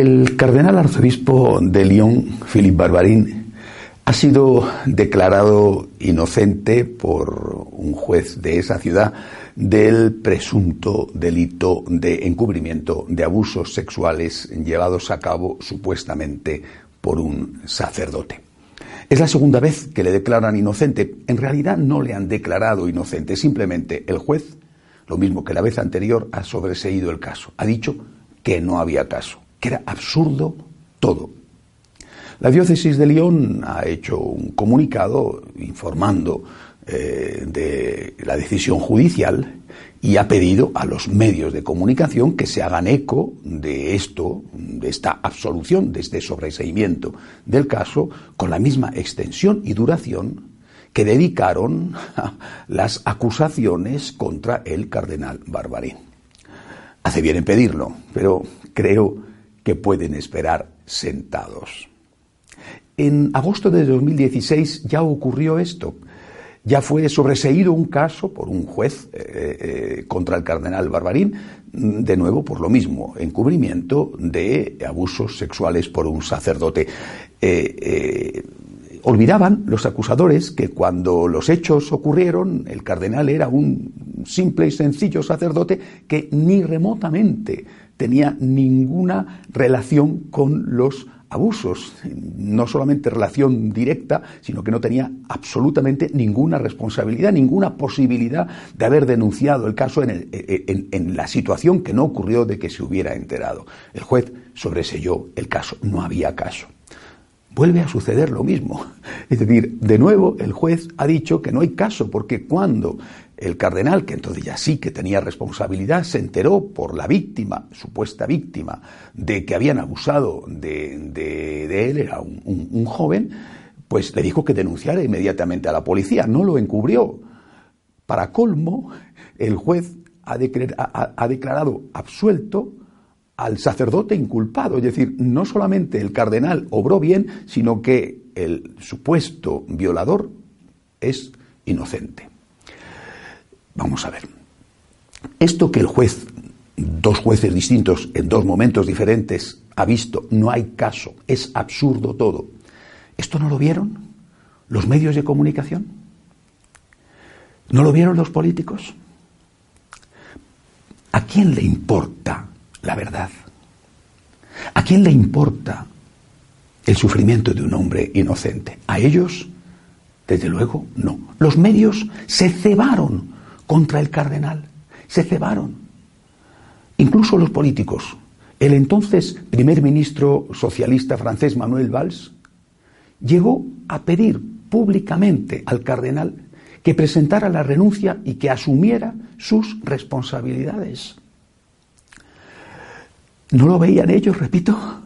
El cardenal arzobispo de Lyon, Philippe Barbarin, ha sido declarado inocente por un juez de esa ciudad del presunto delito de encubrimiento de abusos sexuales llevados a cabo supuestamente por un sacerdote. Es la segunda vez que le declaran inocente. En realidad no le han declarado inocente, simplemente el juez, lo mismo que la vez anterior, ha sobreseído el caso. Ha dicho que no había caso que era absurdo todo. La diócesis de León ha hecho un comunicado informando eh, de la decisión judicial y ha pedido a los medios de comunicación que se hagan eco de esto, de esta absolución, de este sobreseimiento del caso, con la misma extensión y duración que dedicaron las acusaciones contra el cardenal Barbarín. Hace bien en pedirlo, pero creo que pueden esperar sentados. En agosto de 2016 ya ocurrió esto. Ya fue sobreseído un caso por un juez eh, eh, contra el cardenal Barbarín, de nuevo por lo mismo, encubrimiento de abusos sexuales por un sacerdote. Eh, olvidaban los acusadores que cuando los hechos ocurrieron, el cardenal era un simple y sencillo sacerdote que ni remotamente tenía ninguna relación con los abusos, no solamente relación directa, sino que no tenía absolutamente ninguna responsabilidad, ninguna posibilidad de haber denunciado el caso en, la situación que no ocurrió de que se hubiera enterado. El juez sobreselló el caso, no había caso. Vuelve a suceder lo mismo. Es decir, de nuevo el juez ha dicho que no hay caso, porque cuando el cardenal, que entonces ya sí que tenía responsabilidad, se enteró por la víctima, supuesta víctima, de que habían abusado de, él, era un, joven, pues le dijo que denunciara inmediatamente a la policía, no lo encubrió. Para colmo, el juez ha, declarado absuelto al sacerdote inculpado, es decir, no solamente el cardenal obró bien, sino que el supuesto violador es inocente. Vamos a ver. Esto que el juez, dos jueces distintos en dos momentos diferentes, ha visto, no hay caso, es absurdo todo. ¿Esto no lo vieron los medios de comunicación? ¿No lo vieron los políticos? ¿A quién le importa la verdad? ¿A quién le importa el sufrimiento de un hombre inocente? ¿A ellos? Desde luego, no. Los medios se cebaron contra el cardenal. Se cebaron. Incluso los políticos. El entonces primer ministro socialista francés Manuel Valls llegó a pedir públicamente al cardenal que presentara la renuncia y que asumiera sus responsabilidades. ¿No lo veían ellos, repito?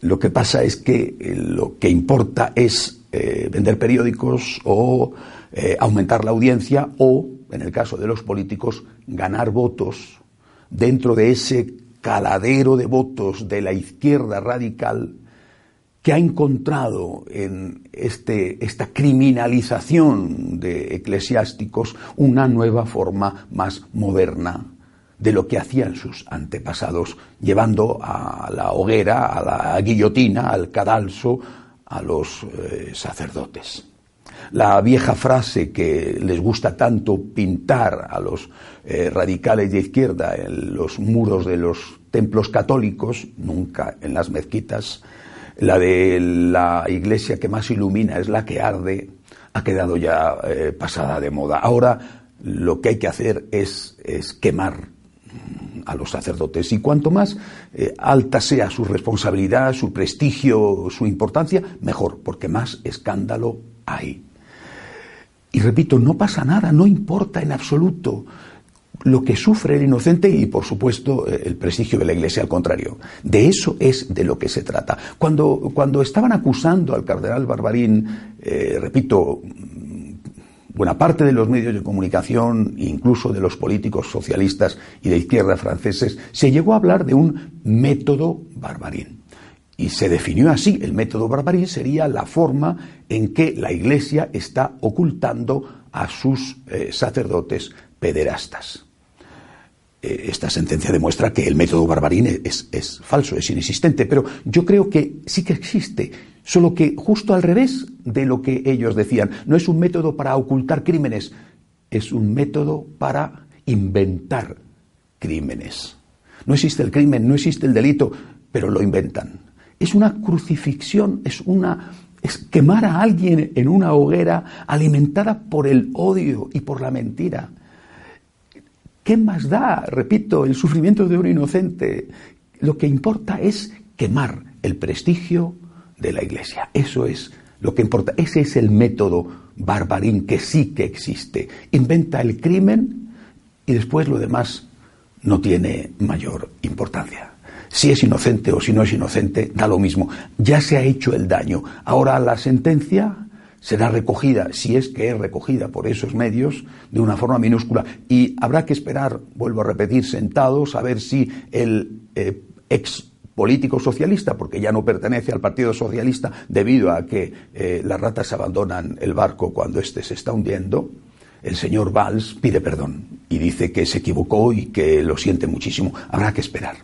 Lo que pasa es que eh, lo que importa es eh, vender periódicos o eh, aumentar la audiencia o en el caso de los políticos, ganar votos. Dentro de ese caladero de votos de la izquierda radical que ha encontrado en este, esta criminalización de eclesiásticos una nueva forma más moderna de lo que hacían sus antepasados, llevando a la hoguera, a la guillotina, al cadalso, a los eh, sacerdotes la vieja frase que les gusta tanto pintar a los eh, radicales de izquierda en los muros de los templos católicos, nunca en las mezquitas, la de la iglesia que más ilumina es la que arde, ha quedado ya eh, pasada de moda. Ahora lo que hay que hacer es, es quemar a los sacerdotes. Y cuanto más eh, alta sea su responsabilidad, su prestigio, su importancia, mejor, porque más escándalo hay. Y repito, no pasa nada, no importa en absoluto lo que sufre el inocente y, por supuesto, eh, el prestigio de la Iglesia, al contrario. De eso es de lo que se trata. Cuando, cuando estaban acusando al cardenal Barbarín, eh, repito, buena parte de los medios de comunicación, incluso de los políticos socialistas y de izquierda franceses, se llegó a hablar de un método barbarín. Y se definió así, el método barbarín sería la forma en que la Iglesia está ocultando a sus eh, sacerdotes pederastas. Eh, esta sentencia demuestra que el método barbarín es, es, falso, es inexistente, pero yo creo que sí que existe, solo que justo al revés de lo que ellos decían. No es un método para ocultar crímenes, es un método para inventar crímenes. No existe el crimen, no existe el delito, pero lo inventan. Es una crucifixión, es una es quemar a alguien en una hoguera alimentada por el odio y por la mentira. ¿Qué más da, repito, el sufrimiento de un inocente? Lo que importa es quemar el prestigio de la Iglesia. Eso es lo que importa. Ese es el método barbarín que sí que existe. Inventa el crimen y después lo demás no tiene mayor importancia. Si es inocente o si no es inocente, da lo mismo. Ya se ha hecho el daño. Ahora la sentencia será recogida, si es que es recogida por esos medios, de una forma minúscula. Y habrá que esperar, vuelvo a repetir, sentados a ver si el eh, ex político socialista, porque ya no pertenece al Partido Socialista debido a que eh, las ratas abandonan el barco cuando éste se está hundiendo, el señor Valls pide perdón y dice que se equivocó y que lo siente muchísimo. Habrá que esperar.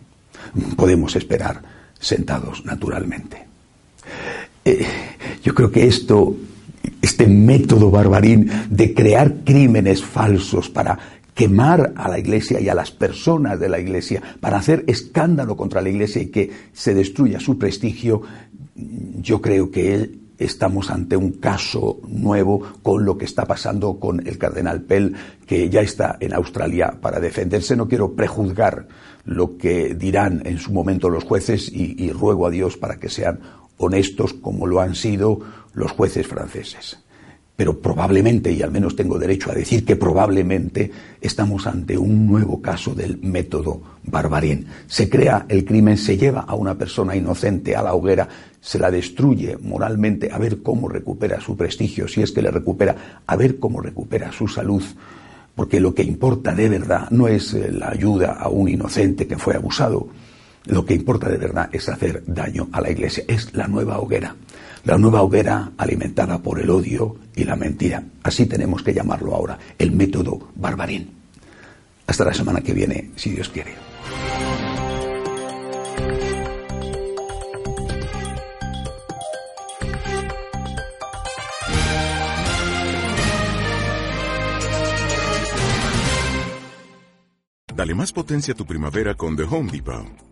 Podemos esperar sentados, naturalmente. Eh, yo creo que esto este método barbarín de crear crímenes falsos para quemar a la iglesia y a las personas de la iglesia, para hacer escándalo contra la iglesia y que se destruya su prestigio, yo creo que estamos ante un caso nuevo con lo que está pasando con el cardenal Pell, que ya está en Australia para defenderse. No quiero prejuzgar lo que dirán en su momento los jueces y, ruego a Dios para que sean honestos como lo han sido los jueces franceses. Pero probablemente, y al menos tengo derecho a decir que probablemente, estamos ante un nuevo caso del método barbarín. Se crea el crimen, se lleva a una persona inocente a la hoguera, se la destruye moralmente, a ver cómo recupera su prestigio, si es que le recupera, a ver cómo recupera su salud. Porque lo que importa de verdad no es eh, la ayuda a un inocente que fue abusado, lo que importa de verdad es hacer daño a la iglesia, es la nueva hoguera. La nueva hoguera alimentada por el odio y la mentira. Así tenemos que llamarlo ahora, el método barbarín. Hasta la semana que viene, si Dios quiere. Dale más potencia a tu primavera con The Home Depot.